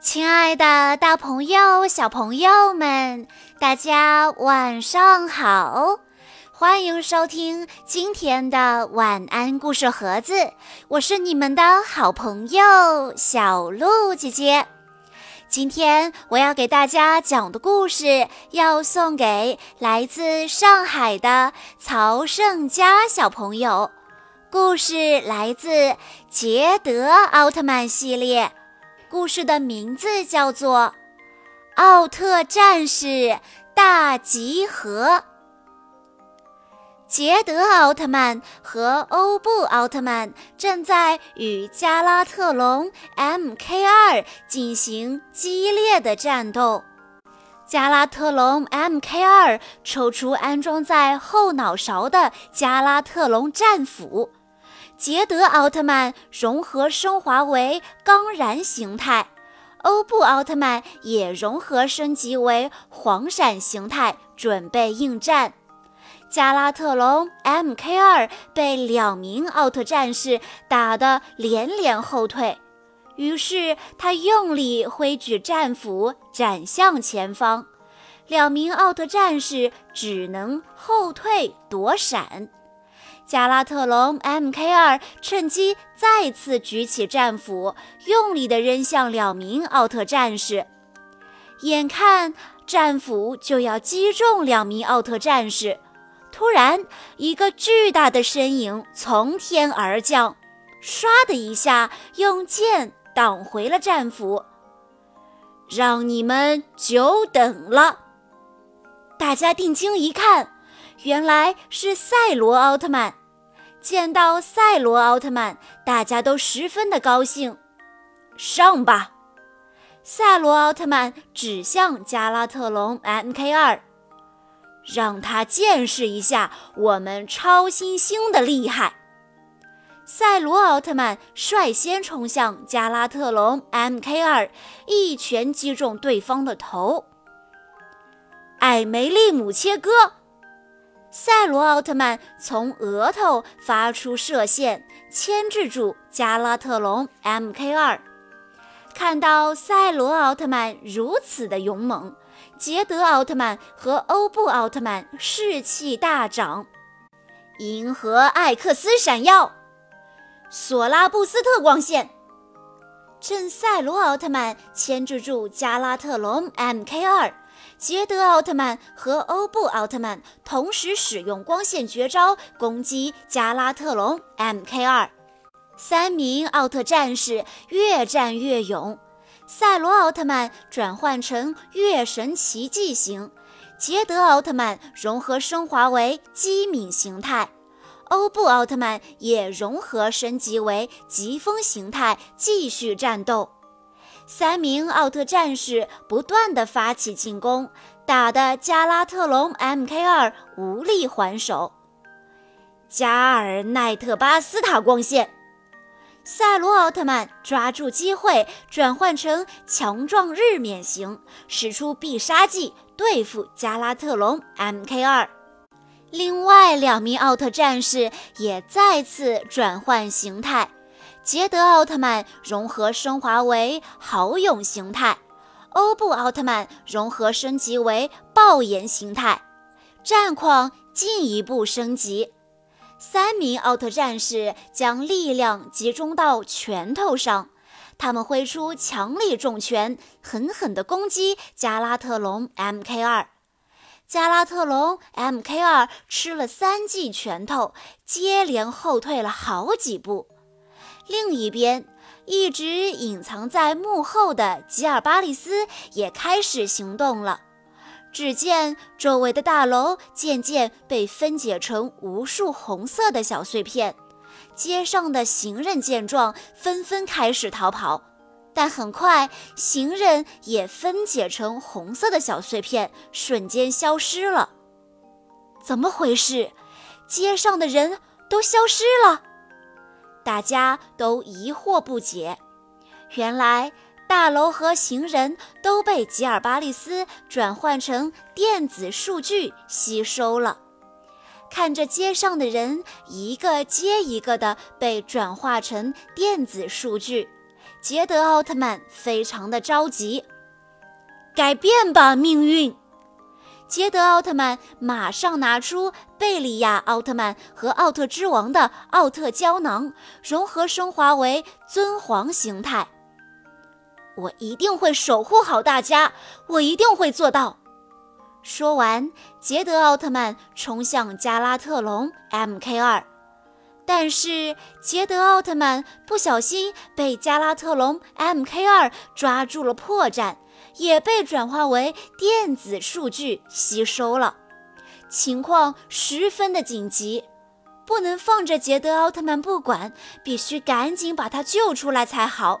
亲爱的，大朋友、小朋友们，大家晚上好！欢迎收听今天的晚安故事盒子，我是你们的好朋友小鹿姐姐。今天我要给大家讲的故事，要送给来自上海的曹胜佳小朋友。故事来自捷德奥特曼系列。故事的名字叫做《奥特战士大集合》。捷德奥特曼和欧布奥特曼正在与加拉特隆 MK2 进行激烈的战斗。加拉特隆 MK2 抽出安装在后脑勺的加拉特隆战斧。捷德奥特曼融合升华为钢然形态，欧布奥特曼也融合升级为黄闪形态，准备应战。加拉特隆 MK2 被两名奥特战士打得连连后退，于是他用力挥举战斧斩向前方，两名奥特战士只能后退躲闪。加拉特隆 MK2 趁机再次举起战斧，用力地扔向两名奥特战士。眼看战斧就要击中两名奥特战士，突然，一个巨大的身影从天而降，唰的一下用剑挡回了战斧。让你们久等了！大家定睛一看，原来是赛罗奥特曼。见到赛罗奥特曼，大家都十分的高兴。上吧！赛罗奥特曼指向加拉特隆 MK2，让他见识一下我们超新星的厉害。赛罗奥特曼率先冲向加拉特隆 MK2，一拳击中对方的头。艾梅利姆切割。赛罗奥特曼从额头发出射线，牵制住加拉特隆 MK2。看到赛罗奥特曼如此的勇猛，捷德奥特曼和欧布奥特曼士气大涨。银河艾克斯闪耀，索拉布斯特光线。趁赛罗奥特曼牵制住加拉特隆 MK2。捷德奥特曼和欧布奥特曼同时使用光线绝招攻击加拉特隆 MK2，三名奥特战士越战越勇。赛罗奥特曼转换成月神奇迹型，捷德奥特曼融合升华为机敏形态，欧布奥特曼也融合升级为疾风形态，继续战斗。三名奥特战士不断地发起进攻，打得加拉特隆 MK2 无力还手。加尔奈特巴斯塔光线，赛罗奥特曼抓住机会转换成强壮日冕型，使出必杀技对付加拉特隆 MK2。另外两名奥特战士也再次转换形态。捷德奥特曼融合升华为豪勇形态，欧布奥特曼融合升级为爆炎形态，战况进一步升级。三名奥特战士将力量集中到拳头上，他们挥出强力重拳，狠狠地攻击加拉特隆 MK2。加拉特隆 MK2 吃了三记拳头，接连后退了好几步。另一边，一直隐藏在幕后的吉尔巴利斯也开始行动了。只见周围的大楼渐渐被分解成无数红色的小碎片，街上的行人见状纷纷开始逃跑，但很快行人也分解成红色的小碎片，瞬间消失了。怎么回事？街上的人都消失了？大家都疑惑不解，原来大楼和行人都被吉尔巴利斯转换成电子数据吸收了。看着街上的人一个接一个的被转化成电子数据，杰德奥特曼非常的着急。改变吧，命运！捷德奥特曼马上拿出贝利亚奥特曼和奥特之王的奥特胶囊，融合升华为尊皇形态。我一定会守护好大家，我一定会做到。说完，捷德奥特曼冲向加拉特隆 MK2，但是捷德奥特曼不小心被加拉特隆 MK2 抓住了破绽。也被转化为电子数据吸收了，情况十分的紧急，不能放着捷德奥特曼不管，必须赶紧把他救出来才好。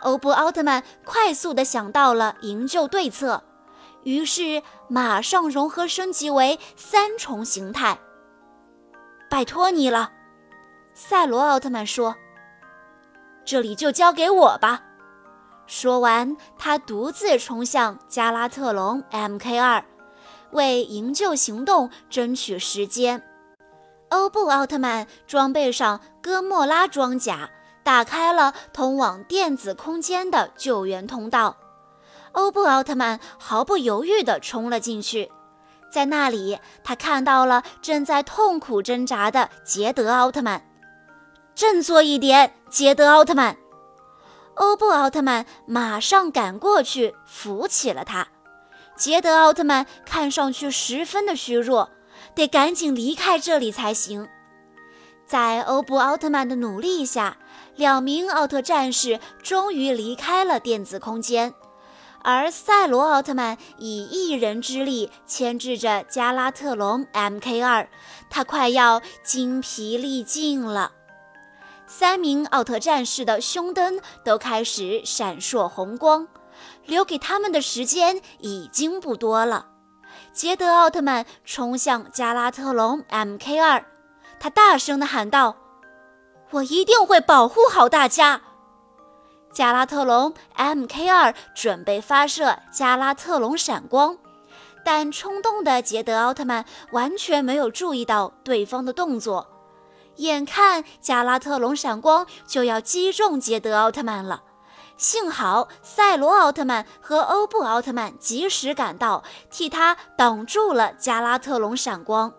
欧布奥特曼快速地想到了营救对策，于是马上融合升级为三重形态。拜托你了，赛罗奥特曼说：“这里就交给我吧。”说完，他独自冲向加拉特隆 MK2，为营救行动争取时间。欧布奥特曼装备上哥莫拉装甲，打开了通往电子空间的救援通道。欧布奥特曼毫不犹豫地冲了进去，在那里，他看到了正在痛苦挣扎的捷德奥特曼。振作一点，捷德奥特曼！欧布奥特曼马上赶过去扶起了他。杰德奥特曼看上去十分的虚弱，得赶紧离开这里才行。在欧布奥特曼的努力下，两名奥特战士终于离开了电子空间，而赛罗奥特曼以一人之力牵制着加拉特隆 MK2，他快要精疲力尽了。三名奥特战士的胸灯都开始闪烁红光，留给他们的时间已经不多了。捷德奥特曼冲向加拉特隆 MK2，他大声地喊道：“我一定会保护好大家！”加拉特隆 MK2 准备发射加拉特隆闪光，但冲动的杰德奥特曼完全没有注意到对方的动作。眼看加拉特隆闪光就要击中捷德奥特曼了，幸好赛罗奥特曼和欧布奥特曼及时赶到，替他挡住了加拉特隆闪光。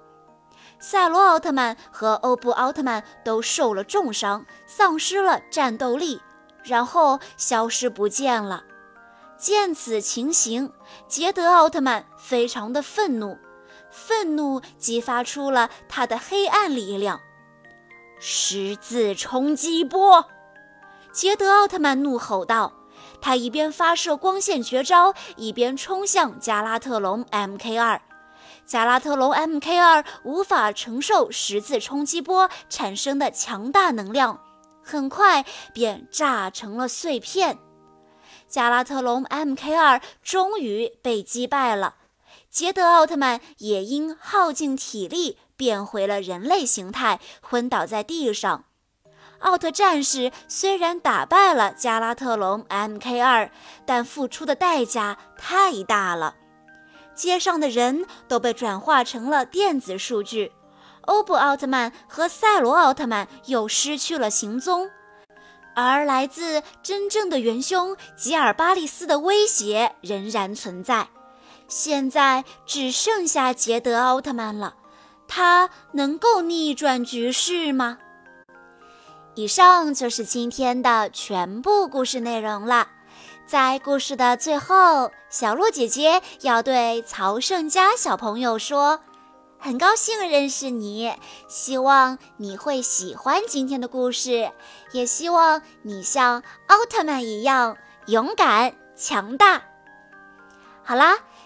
赛罗奥特曼和欧布奥特曼都受了重伤，丧失了战斗力，然后消失不见了。见此情形，捷德奥特曼非常的愤怒，愤怒激发出了他的黑暗力量。十字冲击波！杰德奥特曼怒吼道。他一边发射光线绝招，一边冲向加拉特隆 MK2。加拉特隆 MK2 无法承受十字冲击波产生的强大能量，很快便炸成了碎片。加拉特隆 MK2 终于被击败了。杰德奥特曼也因耗尽体力。变回了人类形态，昏倒在地上。奥特战士虽然打败了加拉特隆 MK2，但付出的代价太大了。街上的人都被转化成了电子数据，欧布奥特曼和赛罗奥特曼又失去了行踪，而来自真正的元凶吉尔巴利斯的威胁仍然存在。现在只剩下捷德奥特曼了。他能够逆转局势吗？以上就是今天的全部故事内容了。在故事的最后，小鹿姐姐要对曹胜佳小朋友说：“很高兴认识你，希望你会喜欢今天的故事，也希望你像奥特曼一样勇敢强大。”好啦。